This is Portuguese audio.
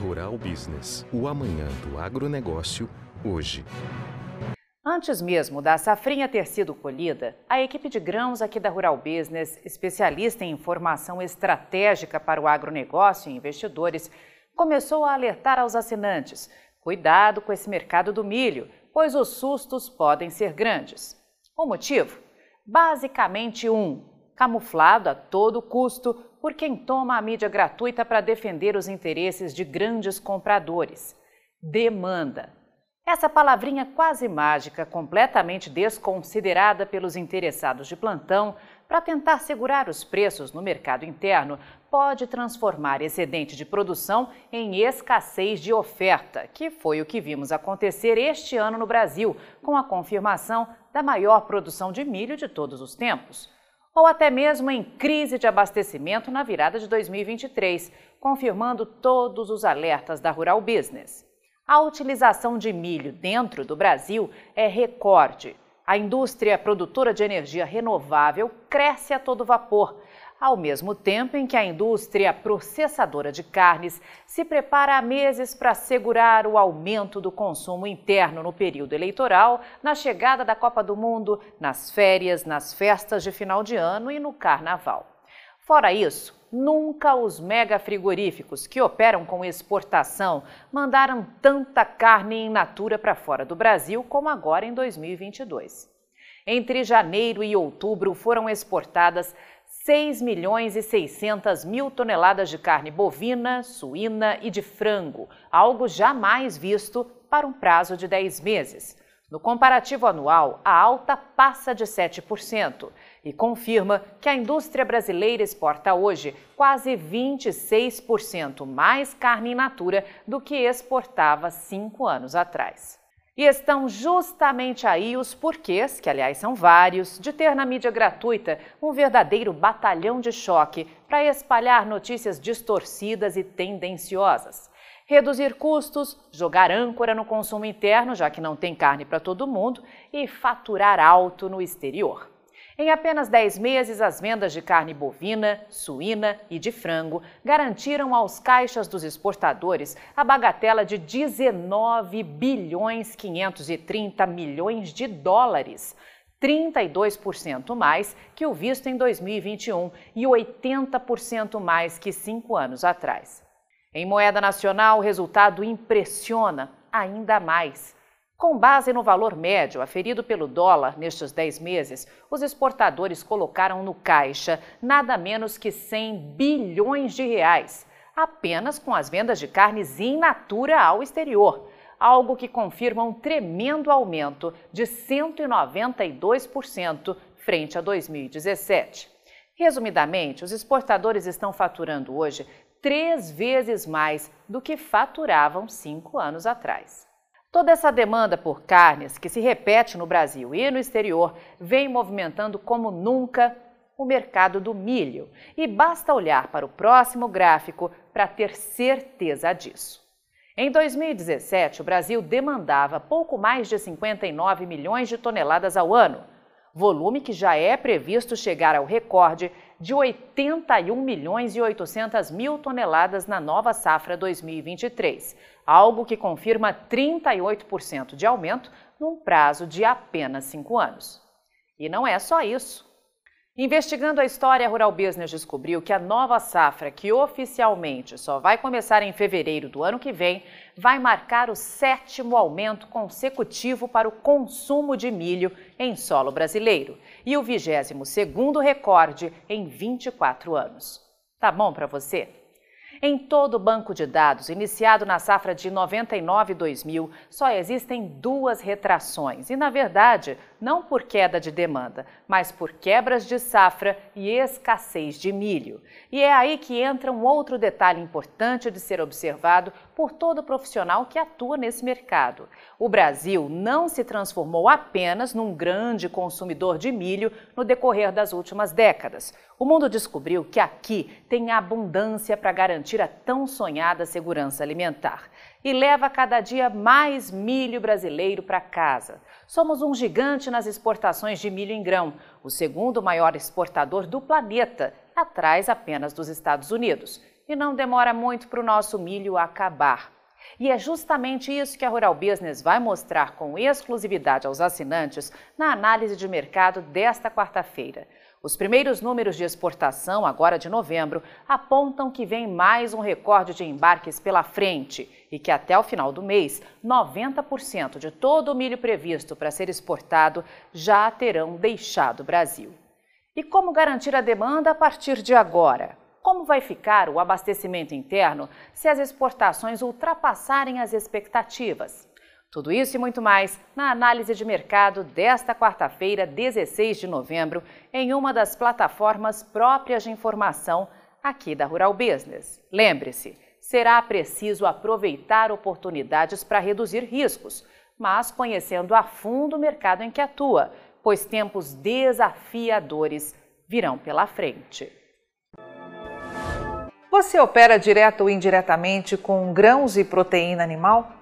Rural Business, o amanhã do agronegócio, hoje. Antes mesmo da safrinha ter sido colhida, a equipe de grãos aqui da Rural Business, especialista em informação estratégica para o agronegócio e investidores, começou a alertar aos assinantes: cuidado com esse mercado do milho, pois os sustos podem ser grandes. O motivo? Basicamente um: camuflado a todo custo por quem toma a mídia gratuita para defender os interesses de grandes compradores. Demanda. Essa palavrinha quase mágica, completamente desconsiderada pelos interessados de plantão para tentar segurar os preços no mercado interno, pode transformar excedente de produção em escassez de oferta, que foi o que vimos acontecer este ano no Brasil, com a confirmação da maior produção de milho de todos os tempos. Ou até mesmo em crise de abastecimento na virada de 2023, confirmando todos os alertas da Rural Business. A utilização de milho dentro do Brasil é recorde. A indústria produtora de energia renovável cresce a todo vapor, ao mesmo tempo em que a indústria processadora de carnes se prepara há meses para assegurar o aumento do consumo interno no período eleitoral, na chegada da Copa do Mundo, nas férias, nas festas de final de ano e no carnaval. Fora isso, nunca os mega frigoríficos que operam com exportação mandaram tanta carne in natura para fora do Brasil como agora em 2022. Entre janeiro e outubro foram exportadas 6 milhões e 600 mil toneladas de carne bovina, suína e de frango, algo jamais visto para um prazo de 10 meses. No comparativo anual, a alta passa de 7% e confirma que a indústria brasileira exporta hoje quase 26% mais carne in natura do que exportava cinco anos atrás. E estão justamente aí os porquês, que aliás são vários, de ter na mídia gratuita um verdadeiro batalhão de choque para espalhar notícias distorcidas e tendenciosas reduzir custos, jogar âncora no consumo interno, já que não tem carne para todo mundo, e faturar alto no exterior. Em apenas 10 meses, as vendas de carne bovina, suína e de frango garantiram aos caixas dos exportadores a bagatela de 19 bilhões 530 milhões de dólares. 32% mais que o visto em 2021 e 80% mais que cinco anos atrás. Em moeda nacional, o resultado impressiona ainda mais. Com base no valor médio aferido pelo dólar nestes 10 meses, os exportadores colocaram no caixa nada menos que 100 bilhões de reais, apenas com as vendas de carnes in natura ao exterior, algo que confirma um tremendo aumento de 192% frente a 2017. Resumidamente, os exportadores estão faturando hoje três vezes mais do que faturavam cinco anos atrás. Toda essa demanda por carnes, que se repete no Brasil e no exterior, vem movimentando como nunca o mercado do milho. E basta olhar para o próximo gráfico para ter certeza disso. Em 2017, o Brasil demandava pouco mais de 59 milhões de toneladas ao ano, volume que já é previsto chegar ao recorde de 81 milhões e 800 mil toneladas na nova safra 2023, algo que confirma 38% de aumento num prazo de apenas cinco anos. E não é só isso. Investigando a história, a Rural Business descobriu que a nova safra, que oficialmente só vai começar em fevereiro do ano que vem, vai marcar o sétimo aumento consecutivo para o consumo de milho em solo brasileiro e o 22 segundo recorde em 24 anos. Tá bom para você? Em todo o banco de dados, iniciado na safra de 99 2000, só existem duas retrações e, na verdade, não por queda de demanda, mas por quebras de safra e escassez de milho. E é aí que entra um outro detalhe importante de ser observado por todo profissional que atua nesse mercado. O Brasil não se transformou apenas num grande consumidor de milho no decorrer das últimas décadas. O mundo descobriu que aqui tem abundância para garantir a tão sonhada segurança alimentar e leva cada dia mais milho brasileiro para casa. Somos um gigante nas exportações de milho em grão, o segundo maior exportador do planeta, atrás apenas dos Estados Unidos. E não demora muito para o nosso milho acabar. E é justamente isso que a Rural Business vai mostrar com exclusividade aos assinantes na análise de mercado desta quarta-feira. Os primeiros números de exportação, agora de novembro, apontam que vem mais um recorde de embarques pela frente e que até o final do mês, 90% de todo o milho previsto para ser exportado já terão deixado o Brasil. E como garantir a demanda a partir de agora? Como vai ficar o abastecimento interno se as exportações ultrapassarem as expectativas? Tudo isso e muito mais na análise de mercado desta quarta-feira, 16 de novembro, em uma das plataformas próprias de informação aqui da Rural Business. Lembre-se, será preciso aproveitar oportunidades para reduzir riscos, mas conhecendo a fundo o mercado em que atua, pois tempos desafiadores virão pela frente. Você opera direto ou indiretamente com grãos e proteína animal?